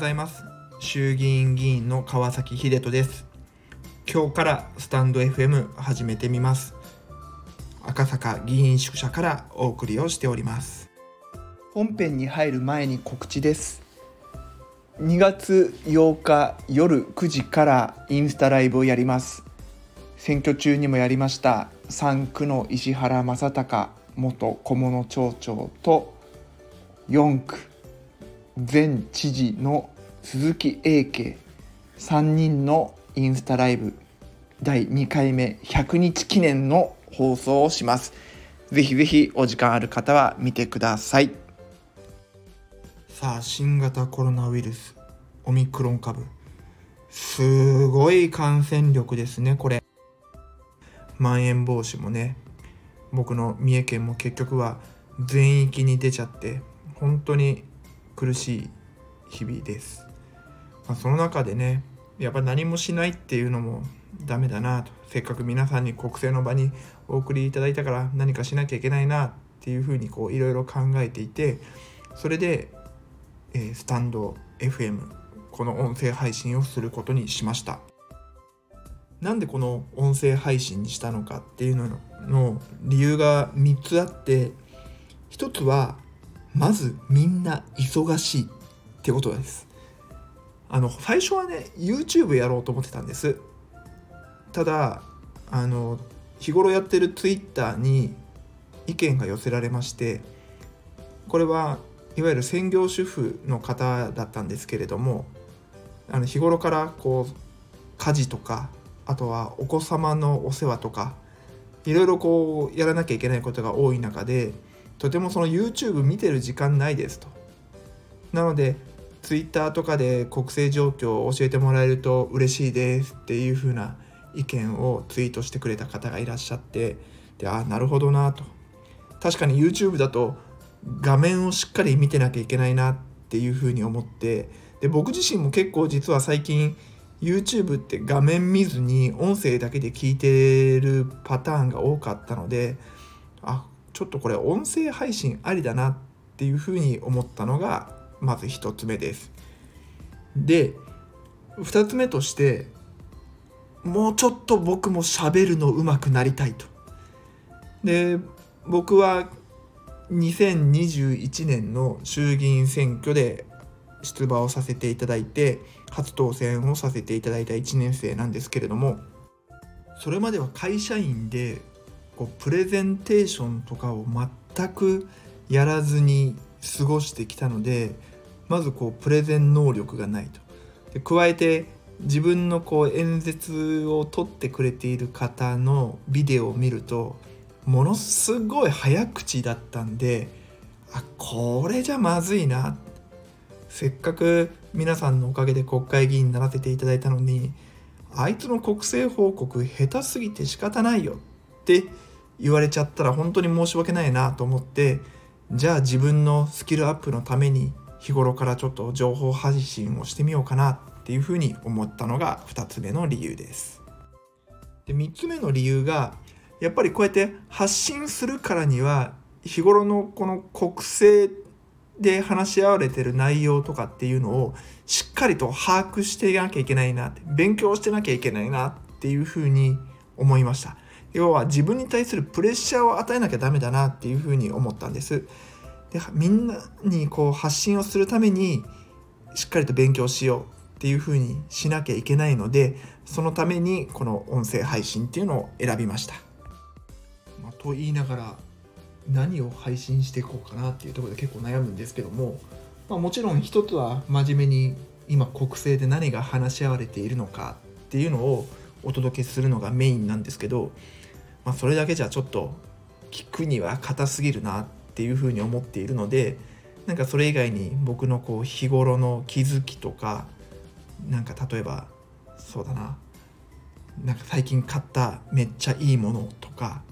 ございます。衆議院議員の川崎秀人です。今日からスタンド FM 始めてみます。赤坂議員宿舎からお送りをしております。本編に入る前に告知です。2月8日夜9時からインスタライブをやります。選挙中にもやりました。3区の石原正隆元小物町長と4区前知事の鈴木英慶3人のインスタライブ第2回目100日記念の放送をします。ぜひぜひお時間ある方は見てください。さあ新型コロナウイルスオミクロン株。すごい感染力ですねこれ。まん延防止もね。僕の三重県も結局は全域に出ちゃって本当に苦しい日々です、まあ、その中でねやっぱ何もしないっていうのもダメだなと。せっかく皆さんに国政の場にお送りいただいたから何かしなきゃいけないなっていうふうにこういろいろ考えていてそれで、えー、スタンド FM この音声配信をすることにしました。なんでこの音声配信にしたのかっていうのの理由が3つあって1つはまずみんな忙しいってことです。あの最初はね YouTube やろうと思ってたんです。ただあの日頃やってる Twitter に意見が寄せられましてこれはいわゆる専業主婦の方だったんですけれどもあの日頃からこう家事とかあとはお子様のお世話とかいろいろこうやらなきゃいけないことが多い中でとてもその YouTube 見てる時間ないですと。なので Twitter とかで国政状況を教えてもらえると嬉しいですっていう風な意見をツイートしてくれた方がいらっしゃってでああなるほどなと確かに YouTube だと画面をしっかり見てなきゃいけないなっていう風に思ってで僕自身も結構実は最近 YouTube って画面見ずに音声だけで聞いてるパターンが多かったのでちょっとこれ音声配信ありだなっていうふうに思ったのがまず1つ目です。で2つ目としてもうちょっと僕も喋るの上手くなりたいと。で僕は2021年の衆議院選挙で出馬をさせていただいて初当選をさせていただいた1年生なんですけれどもそれまでは会社員でこうプレゼンテーションとかを全くやらずに過ごしてきたのでまずこうプレゼン能力がないと。で加えて自分のこう演説を撮ってくれている方のビデオを見るとものすごい早口だったんであこれじゃまずいなせっかく皆さんのおかげで国会議員にならせていただいたのにあいつの国政報告下手すぎて仕方ないよって言われちゃったら本当に申し訳ないなと思ってじゃあ自分のスキルアップのために日頃からちょっと情報発信をしてみようかなっていうふうに思ったのが2つ目の理由です。で3つ目の理由がやっぱりこうやって発信するからには日頃のこの国政で話し合われてる内容とかっていうのをしっかりと把握していかなきゃいけないなって勉強してなきゃいけないなっていうふうに思いました要は自分に対するプレッシャーを与えなきゃダメだなっていうふうに思ったんです。でみんなにこう発信をするためにしっかりと勉強しようっていうふうにしなきゃいけないのでそのためにこの音声配信っていうのを選びました、まあ、と言いながら何を配信していこうかなっていうところで結構悩むんですけども、まあ、もちろん一つは真面目に今国政で何が話し合われているのかっていうのをお届けするのがメインなんですけど、まあ、それだけじゃちょっと聞くには硬すぎるなっていうふうに思っているのでなんかそれ以外に僕のこう日頃の気づきとかなんか例えばそうだななんか最近買っためっちゃいいものとか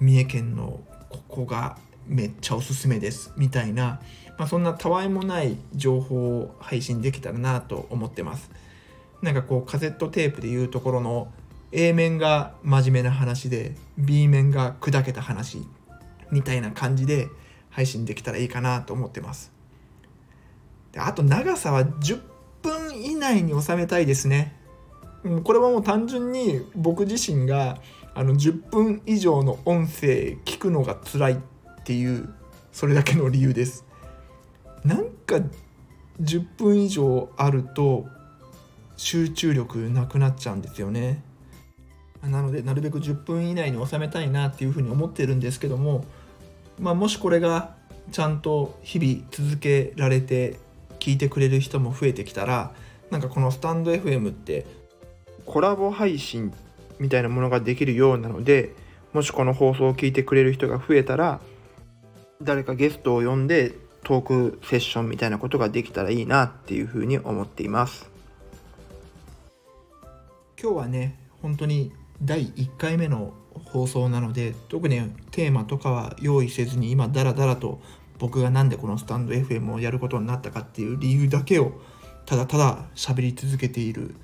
三重県のここがめっちゃおすすめですみたいな、まあ、そんなたわいもない情報を配信できたらなと思ってます。なんかこうカセットテープでいうところの A 面が真面目な話で B 面が砕けた話みたいな感じで配信できたらいいかなと思ってます。であと長さは10分以内に収めたいですね。これはもう単純に僕自身があの10分以上の音声聞くのが辛いっていうそれだけの理由です。なんか10分以上あると集中力なくなっちゃうんですよね。なのでなるべく10分以内に収めたいなっていうふうに思ってるんですけども、まあ、もしこれがちゃんと日々続けられて聞いてくれる人も増えてきたらなんかこのスタンド FM ってコラボ配信みたいなものができるようなのでもしこの放送を聞いてくれる人が増えたら誰かゲストを呼んでトークセッションみたいなことができたらいいなっていうふうに思っています。今日はね本当に第1回目の放送なので特にテーマとかは用意せずに今ダラダラと僕がなんでこのスタンド FM をやることになったかっていう理由だけをただただ喋り続けている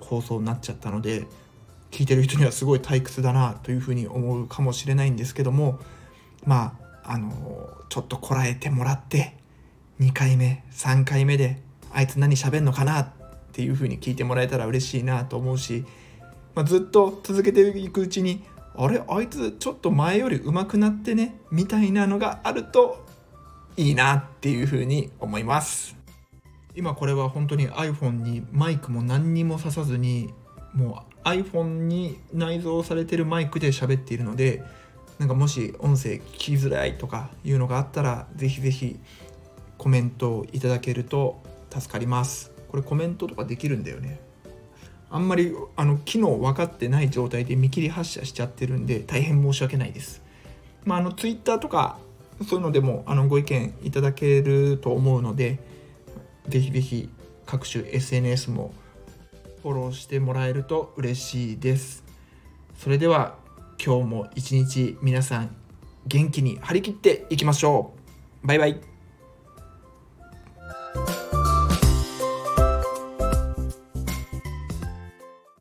放送になっちゃったので聞いてる人にはすごい退屈だなというふうに思うかもしれないんですけどもまああのちょっとこらえてもらって2回目3回目であいつ何喋んのかなっていうふうに聞いてもらえたら嬉しいなと思うし、まあ、ずっと続けていくうちにあれ？あいつちょっと前より上手くなってね？みたいなのがあるといいなっていうふうに思います。今これは本当に iPhone にマイクも何にもささずにもう iPhone に内蔵されてるマイクで喋っているのでなんかもし音声聞きづらいとかいうのがあったらぜひぜひコメントをいただけると助かります。これコメントとかできるんだよね？あんまりあの機能分かってない状態で見切り発車しちゃってるんで大変申し訳ないです。まああの Twitter とかそういうのでもあのご意見いただけると思うのでぜひぜひ各種 SNS もフォローしてもらえると嬉しいです。それでは今日も一日皆さん元気に張り切っていきましょう。バイバイ。